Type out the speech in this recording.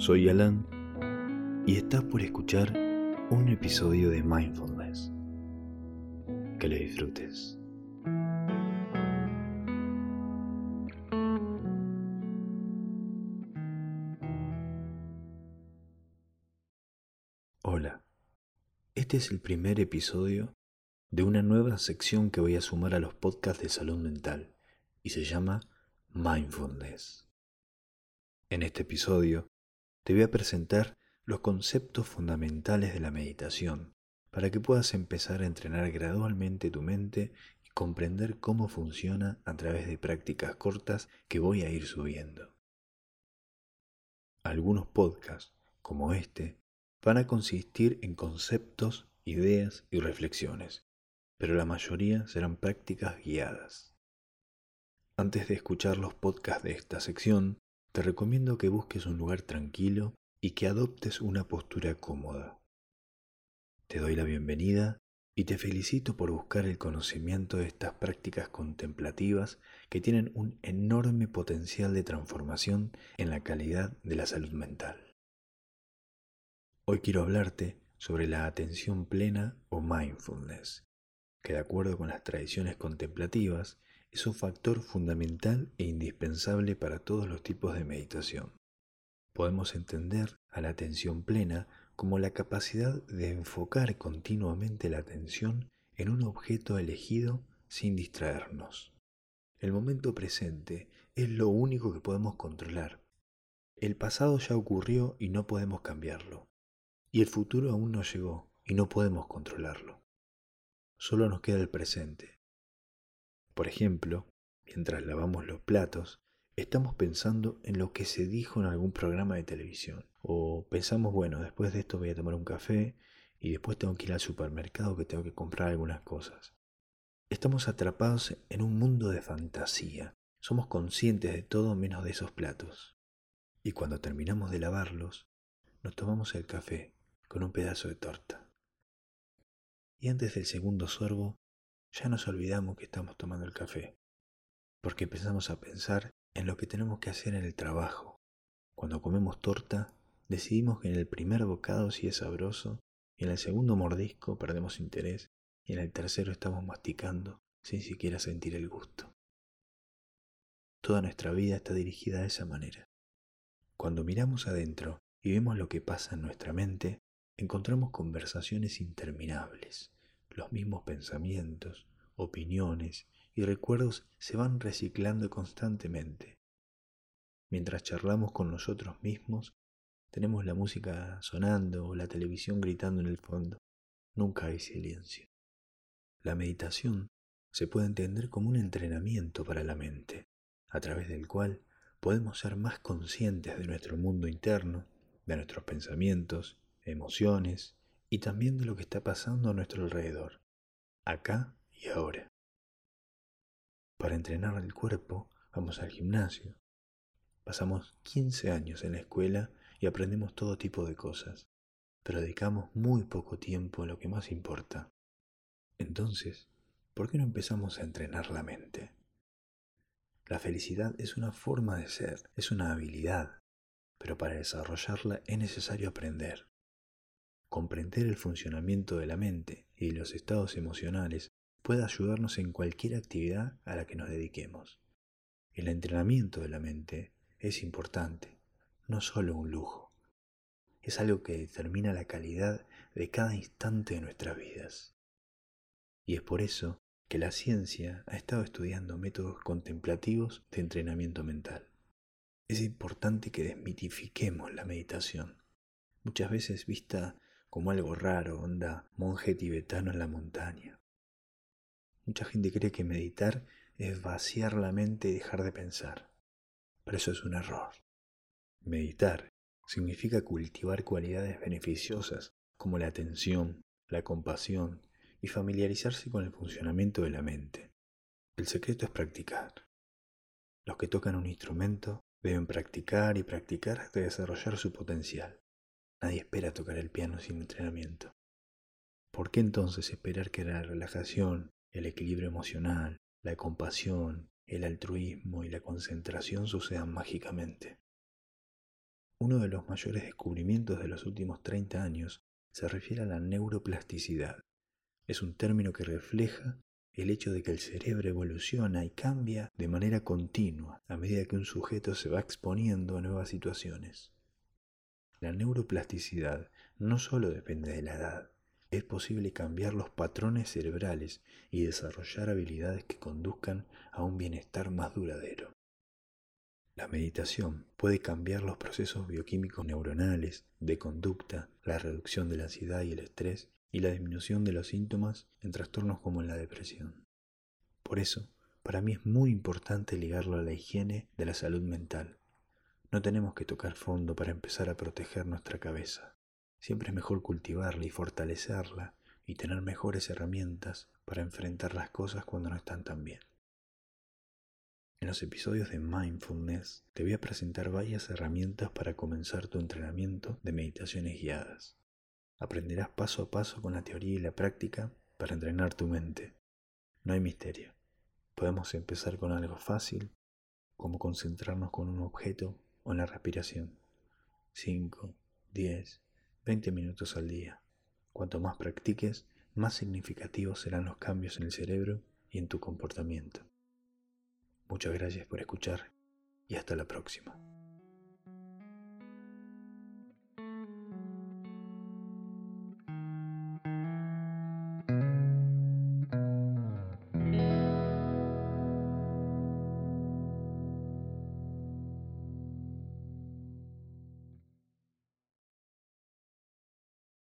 Soy Alan y estás por escuchar un episodio de Mindfulness. Que le disfrutes. Hola, este es el primer episodio de una nueva sección que voy a sumar a los podcasts de salud mental y se llama Mindfulness. En este episodio te voy a presentar los conceptos fundamentales de la meditación para que puedas empezar a entrenar gradualmente tu mente y comprender cómo funciona a través de prácticas cortas que voy a ir subiendo. Algunos podcasts, como este, van a consistir en conceptos, ideas y reflexiones, pero la mayoría serán prácticas guiadas. Antes de escuchar los podcasts de esta sección, te recomiendo que busques un lugar tranquilo y que adoptes una postura cómoda. Te doy la bienvenida y te felicito por buscar el conocimiento de estas prácticas contemplativas que tienen un enorme potencial de transformación en la calidad de la salud mental. Hoy quiero hablarte sobre la atención plena o mindfulness, que de acuerdo con las tradiciones contemplativas es un factor fundamental e indispensable para todos los tipos de meditación. Podemos entender a la atención plena como la capacidad de enfocar continuamente la atención en un objeto elegido sin distraernos. El momento presente es lo único que podemos controlar. El pasado ya ocurrió y no podemos cambiarlo. Y el futuro aún no llegó y no podemos controlarlo. Solo nos queda el presente. Por ejemplo, mientras lavamos los platos, estamos pensando en lo que se dijo en algún programa de televisión. O pensamos, bueno, después de esto voy a tomar un café y después tengo que ir al supermercado que tengo que comprar algunas cosas. Estamos atrapados en un mundo de fantasía. Somos conscientes de todo menos de esos platos. Y cuando terminamos de lavarlos, nos tomamos el café con un pedazo de torta. Y antes del segundo sorbo, ya nos olvidamos que estamos tomando el café, porque empezamos a pensar en lo que tenemos que hacer en el trabajo. Cuando comemos torta, decidimos que en el primer bocado sí es sabroso, y en el segundo mordisco perdemos interés, y en el tercero estamos masticando sin siquiera sentir el gusto. Toda nuestra vida está dirigida de esa manera. Cuando miramos adentro y vemos lo que pasa en nuestra mente, encontramos conversaciones interminables, los mismos pensamientos, opiniones y recuerdos se van reciclando constantemente. Mientras charlamos con nosotros mismos, tenemos la música sonando o la televisión gritando en el fondo. Nunca hay silencio. La meditación se puede entender como un entrenamiento para la mente, a través del cual podemos ser más conscientes de nuestro mundo interno, de nuestros pensamientos, emociones y también de lo que está pasando a nuestro alrededor, acá y ahora. Para entrenar el cuerpo vamos al gimnasio. Pasamos 15 años en la escuela y aprendemos todo tipo de cosas, pero dedicamos muy poco tiempo a lo que más importa. Entonces, ¿por qué no empezamos a entrenar la mente? La felicidad es una forma de ser, es una habilidad, pero para desarrollarla es necesario aprender. Comprender el funcionamiento de la mente y los estados emocionales puede ayudarnos en cualquier actividad a la que nos dediquemos. El entrenamiento de la mente es importante, no solo un lujo. Es algo que determina la calidad de cada instante de nuestras vidas. Y es por eso que la ciencia ha estado estudiando métodos contemplativos de entrenamiento mental. Es importante que desmitifiquemos la meditación, muchas veces vista como algo raro, onda monje tibetano en la montaña. Mucha gente cree que meditar es vaciar la mente y dejar de pensar, pero eso es un error. Meditar significa cultivar cualidades beneficiosas como la atención, la compasión y familiarizarse con el funcionamiento de la mente. El secreto es practicar. Los que tocan un instrumento deben practicar y practicar hasta desarrollar su potencial. Nadie espera tocar el piano sin entrenamiento. ¿Por qué entonces esperar que la relajación, el equilibrio emocional, la compasión, el altruismo y la concentración sucedan mágicamente? Uno de los mayores descubrimientos de los últimos 30 años se refiere a la neuroplasticidad. Es un término que refleja el hecho de que el cerebro evoluciona y cambia de manera continua a medida que un sujeto se va exponiendo a nuevas situaciones. La neuroplasticidad no solo depende de la edad, es posible cambiar los patrones cerebrales y desarrollar habilidades que conduzcan a un bienestar más duradero. La meditación puede cambiar los procesos bioquímicos neuronales, de conducta, la reducción de la ansiedad y el estrés y la disminución de los síntomas en trastornos como la depresión. Por eso, para mí es muy importante ligarlo a la higiene de la salud mental. No tenemos que tocar fondo para empezar a proteger nuestra cabeza. Siempre es mejor cultivarla y fortalecerla y tener mejores herramientas para enfrentar las cosas cuando no están tan bien. En los episodios de Mindfulness te voy a presentar varias herramientas para comenzar tu entrenamiento de meditaciones guiadas. Aprenderás paso a paso con la teoría y la práctica para entrenar tu mente. No hay misterio. Podemos empezar con algo fácil, como concentrarnos con un objeto o en la respiración. 5, 10, 20 minutos al día. Cuanto más practiques, más significativos serán los cambios en el cerebro y en tu comportamiento. Muchas gracias por escuchar y hasta la próxima.